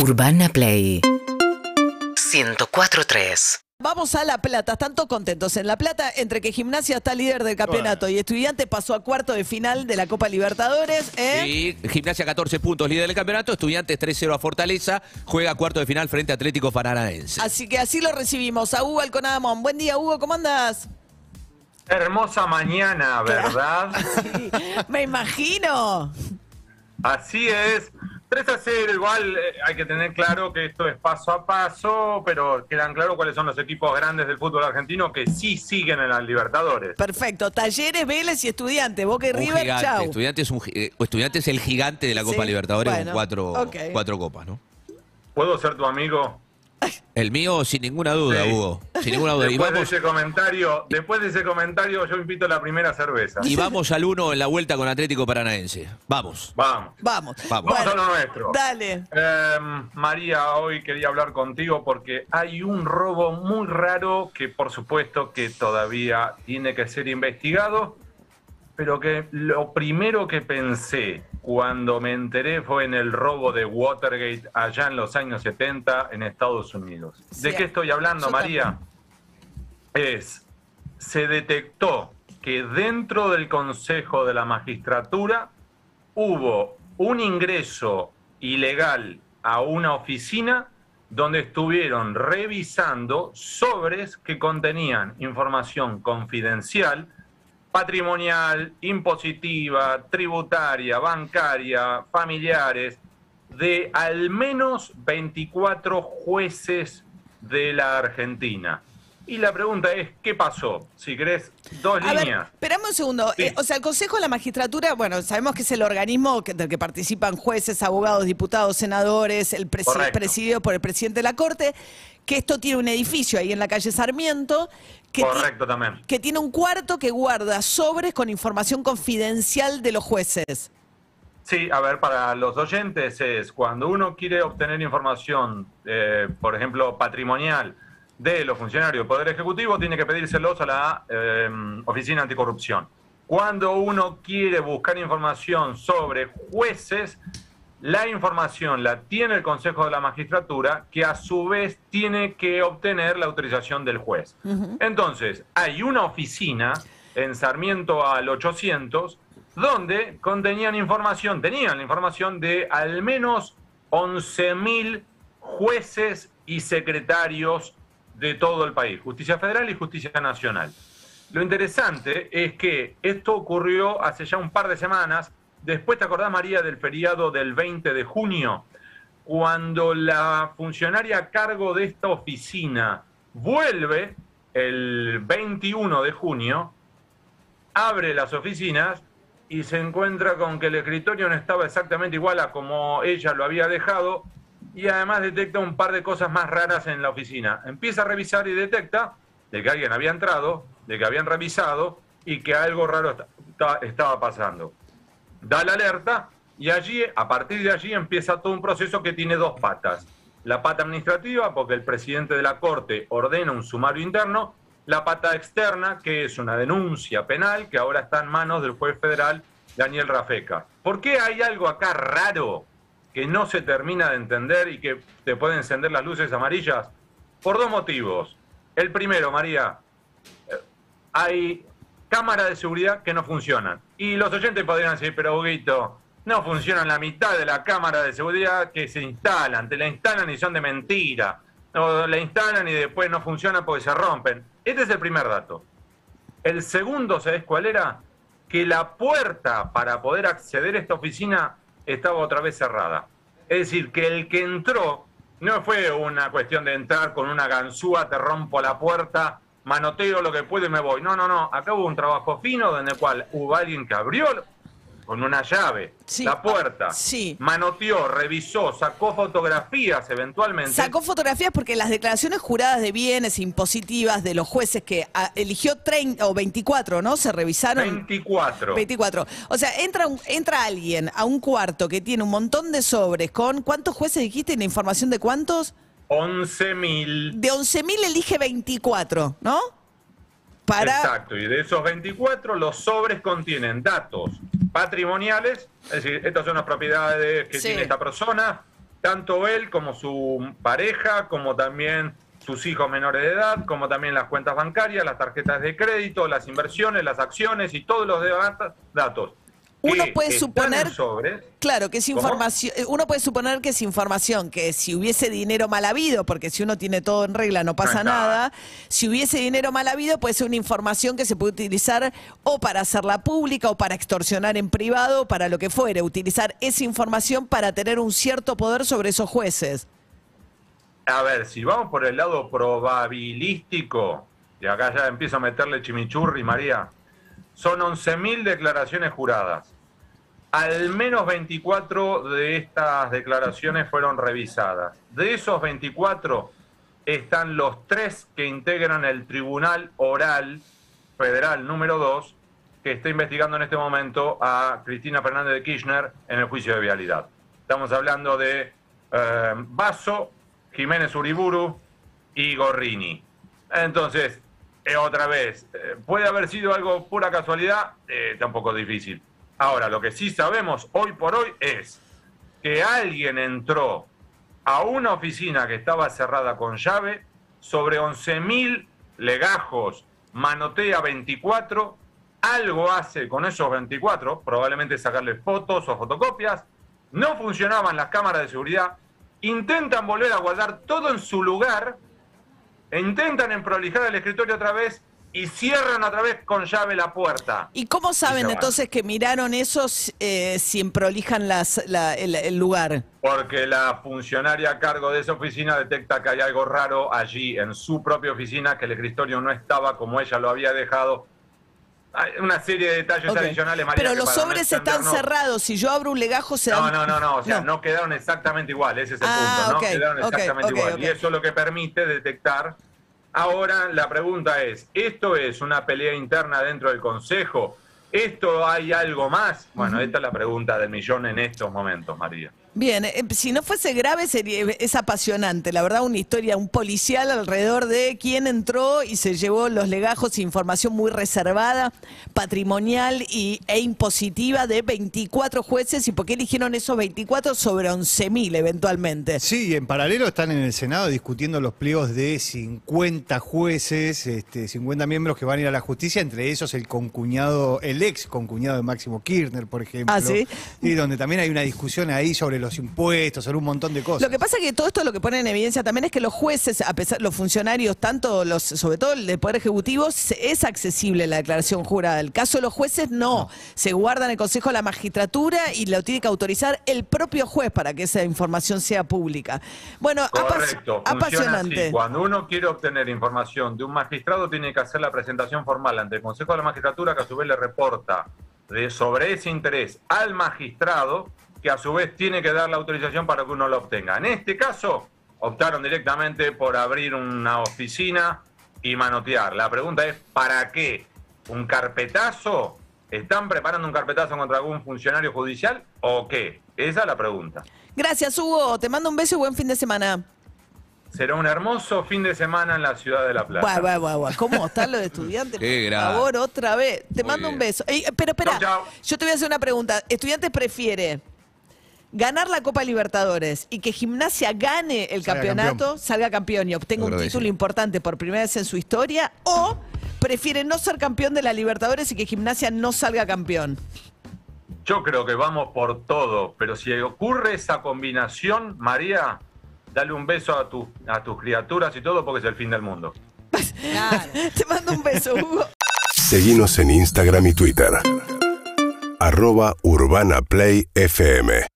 Urbana Play 104.3 Vamos a La Plata, están todos contentos. En La Plata, entre que Gimnasia está líder del campeonato y Estudiantes pasó a cuarto de final de la Copa Libertadores. ¿eh? Sí, Gimnasia 14 puntos, líder del campeonato. Estudiantes 3-0 a Fortaleza. Juega cuarto de final frente a Atlético Paranaense. Así que así lo recibimos a Hugo Alconadamón. Buen día, Hugo, ¿cómo andas? Hermosa mañana, ¿verdad? Sí, me imagino. Así es. 3 a 0, igual eh, hay que tener claro que esto es paso a paso, pero quedan claros cuáles son los equipos grandes del fútbol argentino que sí siguen en las Libertadores. Perfecto. Talleres, Vélez y Estudiantes. Boca y Un River, gigante. chau. Estudiantes es, un eh, Estudiantes es el gigante de la Copa Sí, Libertadores bueno, con cuatro, cuatro copas, ¿no? ¿Puedo ser tu amigo? El mío, sin ninguna duda, Sí. Hugo. Sin ninguna duda. Y Después de ese comentario, después de ese comentario yo invito a la primera cerveza. y vamos al uno en la vuelta con Atlético Paranaense. Vamos. Vamos. Vamos. Vamos. Vamos a lo nuestro. Dale. Eh, María, hoy quería hablar contigo porque hay un robo muy raro que por supuesto que todavía tiene que ser investigado, pero que lo primero que pensé cuando me enteré fue en el robo de Watergate allá en los años 70 en Estados Unidos. ¿De Sí, qué estoy hablando, María? Es, se detectó que dentro del Consejo de la Magistratura hubo un ingreso ilegal a una oficina donde estuvieron revisando sobres que contenían información confidencial, patrimonial, impositiva, tributaria, bancaria, familiares, de al menos 24 jueces de la Argentina. Y la pregunta es, ¿qué pasó? Si querés, dos A líneas. esperame un segundo. Sí. Eh, o sea, el Consejo de la Magistratura, bueno, sabemos que es el organismo que- del que participan jueces, abogados, diputados, senadores, el presidido por el presidente de la Corte, que esto tiene un edificio ahí en la calle Sarmiento, que, Correcto también. que tiene un cuarto que guarda sobres con información confidencial de los jueces. Sí, a ver, para los oyentes es cuando uno quiere obtener información, eh, por ejemplo, patrimonial de los funcionarios del Poder Ejecutivo, tiene que pedírselos a la eh, Oficina Anticorrupción. Cuando uno quiere buscar información sobre jueces, la información la tiene el Consejo de la Magistratura, que a su vez tiene que obtener la autorización del juez. Entonces, hay una oficina en Sarmiento al 800 donde contenían información, tenían la información de al menos 11.000 jueces y secretarios de todo el país, Justicia Federal y Justicia Nacional. Lo interesante es que esto ocurrió hace ya un par de semanas, después te acordás María del feriado del 20 de junio, cuando la funcionaria a cargo de esta oficina vuelve el 21 de junio, abre las oficinas y se encuentra con que el escritorio no estaba exactamente igual a como ella lo había dejado y además detecta un par de cosas más raras en la oficina. Empieza a revisar y detecta de que alguien había entrado, de que habían revisado y que algo raro esta- esta- estaba pasando. Da la alerta y allí, a partir de allí, empieza todo un proceso que tiene dos patas. La pata administrativa, porque el presidente de la Corte ordena un sumario interno, la pata externa, que es una denuncia penal que ahora está en manos del juez federal Daniel Rafeca. ¿Por qué hay algo acá raro que no se termina de entender y que te puede encender las luces amarillas? Por dos motivos. El primero, María, eh, hay cámaras de seguridad que no funcionan. Y los oyentes podrían decir, pero Huguito, no funcionan la mitad de la cámara de seguridad que se instalan. Te la instalan y son de mentira. O la instalan y después no funcionan porque se rompen. Este es el primer dato. El segundo, ¿sabes cuál era? Que la puerta para poder acceder a esta oficina estaba otra vez cerrada. Es decir, que el que entró no fue una cuestión de entrar con una ganzúa, te rompo la puerta, manoteo lo que puedo y me voy. No, no, no. Acá hubo un trabajo fino en el cual hubo alguien que abrió con una llave Sí. la puerta, Sí. manoteó, revisó, sacó fotografías eventualmente. Sacó fotografías porque las declaraciones juradas de bienes impositivas de los jueces que ah, eligió 30 o 24, ¿no? Se revisaron. 24. 24. O sea, entra, un- entra alguien a un cuarto que tiene un montón de sobres con. ¿Cuántos jueces dijiste? ¿La información de cuántos? 11.000. De 11.000 elige 24, ¿no? Para. Exacto, y de esos 24 los sobres contienen datos patrimoniales, es decir, estas son las propiedades que Sí. tiene esta persona, tanto él como su pareja, como también sus hijos menores de edad, como también las cuentas bancarias, las tarjetas de crédito, las inversiones, las acciones y todos los datos. Uno puede suponer, en sobres. claro, que es información, eh, uno puede suponer que es información, que si hubiese dinero mal habido, porque si uno tiene todo en regla no pasa No nada, si hubiese dinero mal habido puede ser una información que se puede utilizar o para hacerla pública o para extorsionar en privado, o para lo que fuere, utilizar esa información para tener un cierto poder sobre esos jueces. A ver, si vamos por el lado probabilístico, y acá ya empiezo a meterle chimichurri, María, son 11.000 declaraciones juradas. Al menos 24 de estas declaraciones fueron revisadas. De esos 24 están los tres que integran el Tribunal Oral Federal número 2, que está investigando en este momento a Cristina Fernández de Kirchner en el juicio de vialidad. Estamos hablando de eh, Basso, Jiménez Uriburu y Gorrini. Entonces, eh, otra vez, eh, ¿puede haber sido algo pura casualidad? Eh, tampoco difícil. Ahora, lo que sí sabemos hoy por hoy es que alguien entró a una oficina que estaba cerrada con llave, sobre 11.000 legajos, manotea 24, algo hace con esos 24, probablemente sacarle fotos o fotocopias, no funcionaban las cámaras de seguridad, intentan volver a guardar todo en su lugar, e intentan emprolijar el escritorio otra vez y cierran otra vez con llave la puerta. ¿Y cómo saben entonces que miraron esos eh, si prolijan las, la- el, el lugar? Porque la funcionaria a cargo de esa oficina detecta que hay algo raro allí en su propia oficina, que el escritorio no estaba como ella lo había dejado. Hay una serie de detalles Ok. adicionales, María, Pero los no sobres están cerrados. Si yo abro un legajo, se No, no, no, no, o sea, no, quedaron exactamente igual, ese es el Ah, punto, no quedaron exactamente ok, igual. Y eso es lo que permite detectar. Ahora la pregunta es, ¿esto es una pelea interna dentro del Consejo? ¿Esto hay algo más? Bueno, esta es la pregunta del millón en estos momentos, María. Bien, eh, si no fuese grave sería es apasionante, la verdad una historia, un policial alrededor de quién entró y se llevó los legajos, información muy reservada, patrimonial y, e impositiva de 24 jueces y por qué eligieron esos 24 sobre 11.000 eventualmente. Sí, en paralelo están en el Senado discutiendo los pliegos de 50 jueces, este, 50 miembros que van a ir a la justicia, entre esos el concuñado, el ex concuñado de Máximo Kirchner, por ejemplo. Ah, ¿sí? Y donde también hay una discusión ahí sobre los impuestos, sobre un montón de cosas. Lo que pasa es que todo esto lo que pone en evidencia también es que los jueces, a pesar los funcionarios, tanto los, sobre todo el del Poder Ejecutivo, es accesible la declaración jurada. El caso de los jueces no. Se guarda en el Consejo de la Magistratura y lo tiene que autorizar el propio juez para que esa información sea pública. Bueno, Correcto, apasionante. así. Cuando uno quiere obtener información de un magistrado, tiene que hacer la presentación formal ante el Consejo de la Magistratura, que a su vez le reporta de, sobre ese interés al magistrado, que a su vez tiene que dar la autorización para que uno lo obtenga. En este caso, optaron directamente por abrir una oficina y manotear. La pregunta es, ¿para qué? ¿Un carpetazo? ¿Están preparando un carpetazo contra algún funcionario judicial o qué? Esa es la pregunta. Gracias, Hugo. Te mando un beso y buen fin de semana. Será un hermoso fin de semana en la ciudad de La Plata. Buah, buah, buah, buah. ¿Cómo están los estudiantes? Qué Por favor, otra vez. Te Muy mando un beso. Ey, pero espera, Chau, chau. yo te voy a hacer una pregunta. ¿Estudiantes prefiere ganar la Copa Libertadores y que Gimnasia gane el Salga campeonato, campeón. salga campeón y obtenga un título importante por primera vez en su historia? ¿O prefiere no ser campeón de la Libertadores y que Gimnasia no salga campeón? Yo creo que vamos por todo, pero si ocurre esa combinación, María, dale un beso a, tu- a tus criaturas y todo porque es el fin del mundo. Te mando un beso, Hugo. Seguimos en Instagram y Twitter. Arroba Urbana Play FM.